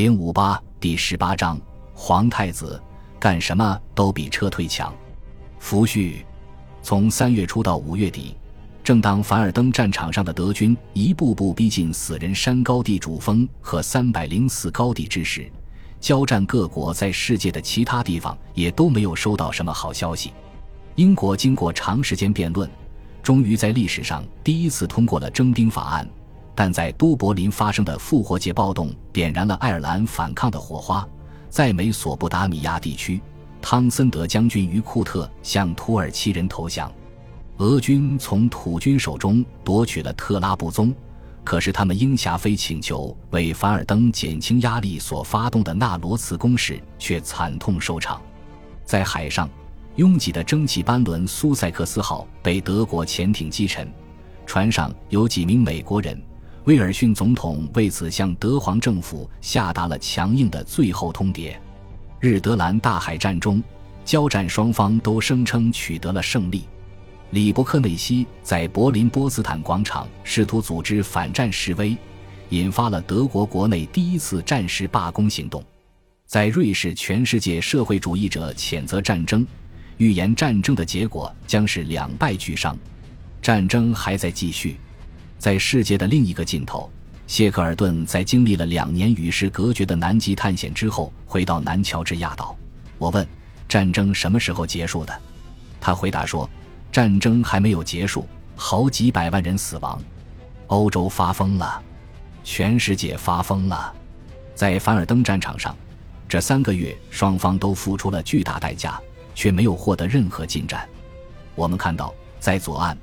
零五八第十八章，皇太子干什么都比撤退强。福煦，从三月初到五月底，正当凡尔登战场上的德军一步步逼近死人山高地主峰和三百零四高地之时，交战各国在世界的其他地方也都没有收到什么好消息。英国经过长时间辩论，终于在历史上第一次通过了征兵法案。但在都柏林发生的复活节暴动点燃了爱尔兰反抗的火花，在美索不达米亚地区，汤森德将军于库特向土耳其人投降，俄军从土军手中夺取了特拉布宗，可是他们应霞飞请求为凡尔登减轻压力所发动的纳罗茨攻势却惨痛收场，在海上，拥挤的蒸汽班轮苏塞克斯号被德国潜艇击沉，船上有几名美国人。威尔逊总统为此向德皇政府下达了强硬的最后通牒。日德兰大海战中，交战双方都声称取得了胜利。里伯克内西在柏林波茨坦广场试图组织反战示威，引发了德国国内第一次战时罢工行动。在瑞士，全世界社会主义者谴责战争，预言战争的结果将是两败俱伤。战争还在继续。在世界的另一个尽头，谢克尔顿在经历了两年与世隔绝的南极探险之后，回到南乔治亚岛。我问：“战争什么时候结束的？”他回答说：“战争还没有结束，好几百万人死亡，欧洲发疯了，全世界发疯了。”在凡尔登战场上，这三个月双方都付出了巨大代价，却没有获得任何进展。我们看到，在左岸。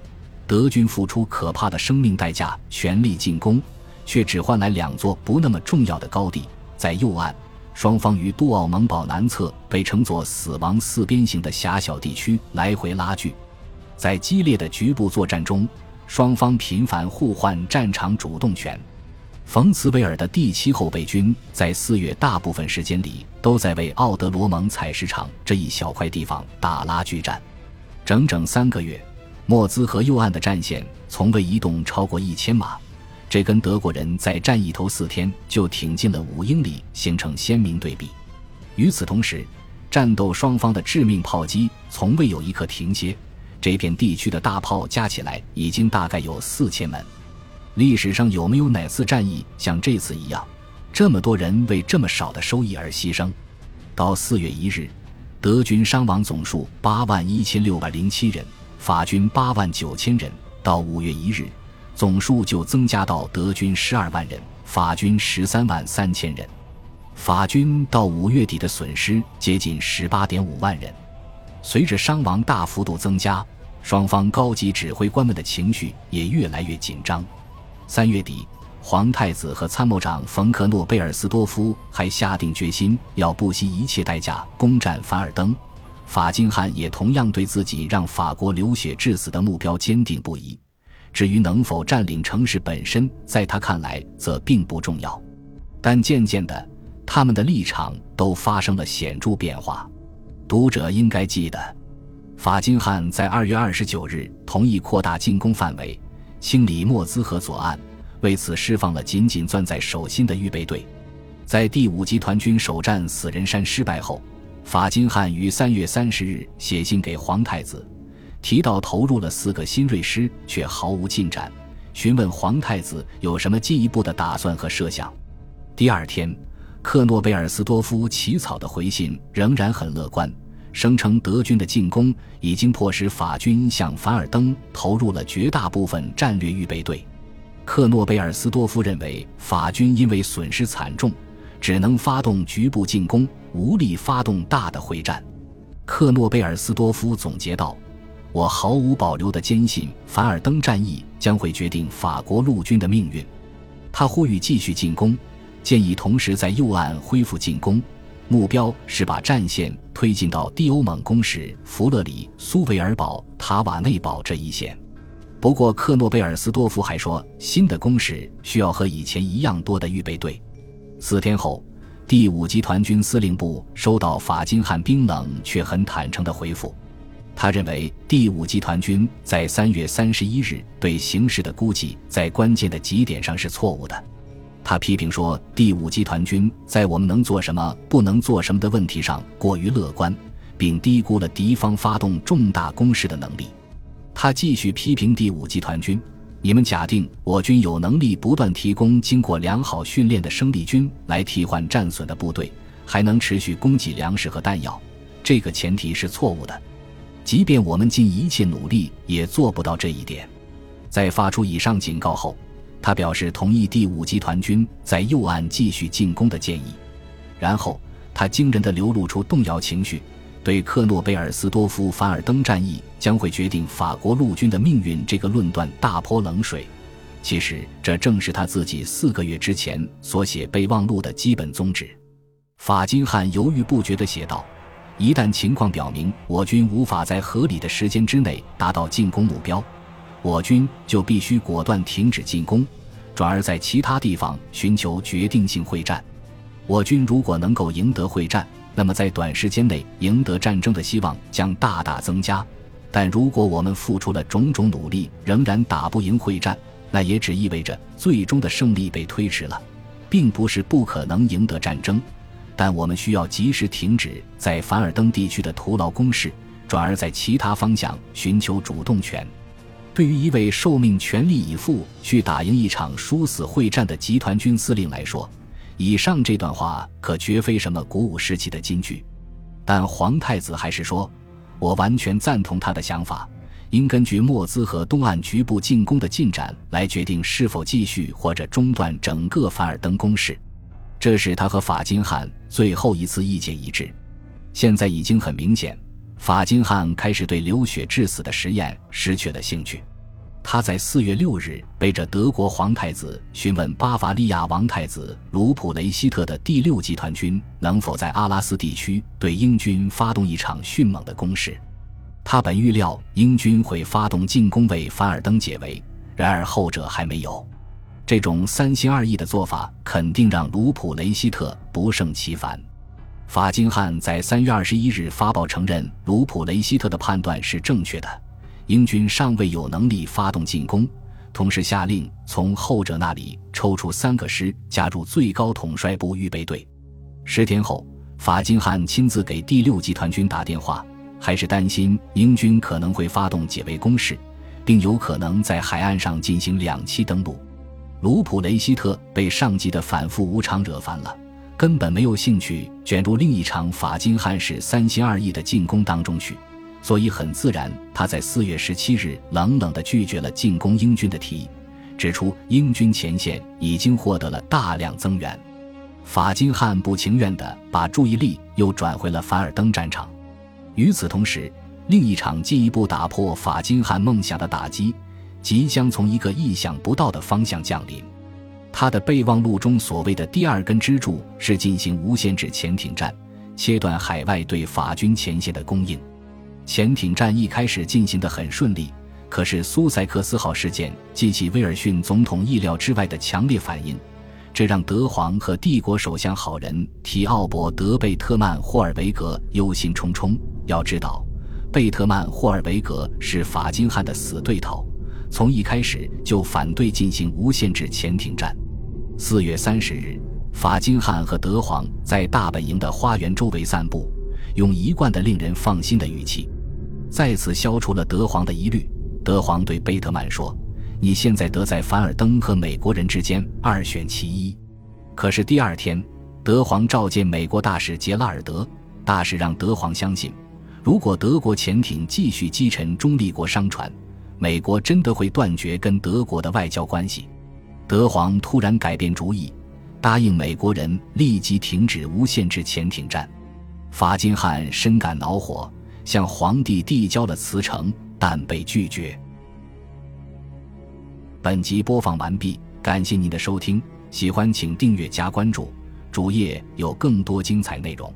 德军付出可怕的生命代价，全力进攻，却只换来两座不那么重要的高地。在右岸，双方于杜奥蒙堡南侧被称作“死亡四边形”的狭小地区来回拉锯。在激烈的局部作战中，双方频繁互换战场主动权。冯茨维尔的第七后备军在四月大部分时间里都在为奥德罗蒙采石场这一小块地方打拉锯战，整整三个月。莫兹河右岸的战线从未移动超过一千码，这跟德国人在战役头四天就挺进了五英里形成鲜明对比。与此同时，战斗双方的致命炮击从未有一刻停歇。这片地区的大炮加起来已经大概有四千门。历史上有没有哪次战役像这次一样，这么多人为这么少的收益而牺牲？到四月一日，德军伤亡总数八万一千六百零七人。法军八万九千人，到五月一日，总数就增加到德军十二万人，法军十三万三千人。法军到五月底的损失接近十八点五万人。随着伤亡大幅度增加，双方高级指挥官们的情绪也越来越紧张。三月底，皇太子和参谋长冯克诺贝尔斯多夫还下定决心要不惜一切代价攻占凡尔登。法金汉也同样对自己让法国流血致死的目标坚定不移。至于能否占领城市本身，在他看来则并不重要。但渐渐的，他们的立场都发生了显著变化。读者应该记得，法金汉在二月二十九日同意扩大进攻范围，清理莫兹河左岸，为此释放了紧紧攥在手心的预备队。在第五集团军首战死人山失败后。法金汉于三月三十日写信给皇太子，提到投入了四个新锐师却毫无进展，询问皇太子有什么进一步的打算和设想。第二天，克诺贝尔斯多夫起草的回信仍然很乐观，声称德军的进攻已经迫使法军向凡尔登投入了绝大部分战略预备队。克诺贝尔斯多夫认为法军因为损失惨重。只能发动局部进攻，无力发动大的会战。克诺贝尔斯多夫总结道：“我毫无保留地坚信，凡尔登战役将会决定法国陆军的命运。”他呼吁继续进攻，建议同时在右岸恢复进攻，目标是把战线推进到蒂欧蒙攻势弗勒里、苏维尔堡、塔瓦内堡这一线。不过，克诺贝尔斯多夫还说，新的攻势需要和以前一样多的预备队。四天后，第五集团军司令部收到法金汉冰冷却很坦诚的回复。他认为第五集团军在三月三十一日对形势的估计在关键的几点上是错误的。他批评说，第五集团军在我们能做什么、不能做什么的问题上过于乐观，并低估了敌方发动重大攻势的能力。他继续批评第五集团军：“你们假定我军有能力不断提供经过良好训练的生力军来替换战损的部队，还能持续供给粮食和弹药，这个前提是错误的。即便我们尽一切努力，也做不到这一点。”在发出以上警告后。他表示同意第五集团军在右岸继续进攻的建议，然后他惊人的流露出动摇情绪，对克诺贝尔斯多夫凡尔登战役将会决定法国陆军的命运这个论断大泼冷水。其实这正是他自己四个月之前所写备忘录的基本宗旨。法金汉犹豫不决地写道：“一旦情况表明我军无法在合理的时间之内达到进攻目标。”我军就必须果断停止进攻，转而在其他地方寻求决定性会战。我军如果能够赢得会战，那么在短时间内赢得战争的希望将大大增加。但如果我们付出了种种努力，仍然打不赢会战，那也只意味着最终的胜利被推迟了，并不是不可能赢得战争。但我们需要及时停止在凡尔登地区的徒劳攻势，转而在其他方向寻求主动权。对于一位受命全力以赴去打赢一场殊死会战的集团军司令来说，以上这段话可绝非什么鼓舞士气的金句。但皇太子还是说：“我完全赞同他的想法，应根据莫兹河东岸局部进攻的进展来决定是否继续或者中断整个凡尔登攻势。”这是他和法金汉最后一次意见一致。现在已经很明显。法金汉开始对流血致死的实验失去了兴趣。他在四月六日背着德国皇太子询问巴伐利亚王太子卢普雷希特的第六集团军能否在阿拉斯地区对英军发动一场迅猛的攻势。他本预料英军会发动进攻为凡尔登解围，然而后者还没有。这种三心二意的做法肯定让卢普雷希特不胜其烦。法金汉在三月二十一日发报承认卢普雷希特的判断是正确的，英军尚未有能力发动进攻，同时下令从后者那里抽出三个师加入最高统帅部预备队。十天后，法金汉亲自给第六集团军打电话，还是担心英军可能会发动解围攻势，并有可能在海岸上进行两栖登陆。卢普雷希特被上级的反复无常惹烦了。根本没有兴趣卷入另一场法金汉式三心二意的进攻当中去，所以很自然，他在四月十七日冷冷地拒绝了进攻英军的提议，指出英军前线已经获得了大量增援。法金汉不情愿地把注意力又转回了凡尔登战场。与此同时，另一场进一步打破法金汉梦想的打击，即将从一个意想不到的方向降临。他的备忘录中所谓的第二根支柱是进行无限制潜艇战，切断海外对法军前线的供应。潜艇战一开始进行得很顺利，可是苏塞克斯号事件激起威尔逊总统意料之外的强烈反应，这让德皇和帝国首相好人提奥伯德贝特曼霍尔维格忧心忡忡。要知道，贝特曼霍尔维格是法金汉的死对头，从一开始就反对进行无限制潜艇战。四月三十日，法金汉和德皇在大本营的花园周围散步，用一贯的令人放心的语气，再次消除了德皇的疑虑。德皇对贝特曼说：“你现在得在凡尔登和美国人之间二选其一。”可是第二天，德皇召见美国大使杰拉尔德，大使让德皇相信，如果德国潜艇继续击沉中立国商船，美国真的会断绝跟德国的外交关系。德皇突然改变主意，答应美国人立即停止无限制潜艇战。法金汉深感恼火，向皇帝递交了辞呈，但被拒绝。本集播放完毕，感谢您的收听，喜欢请订阅加关注，主页有更多精彩内容。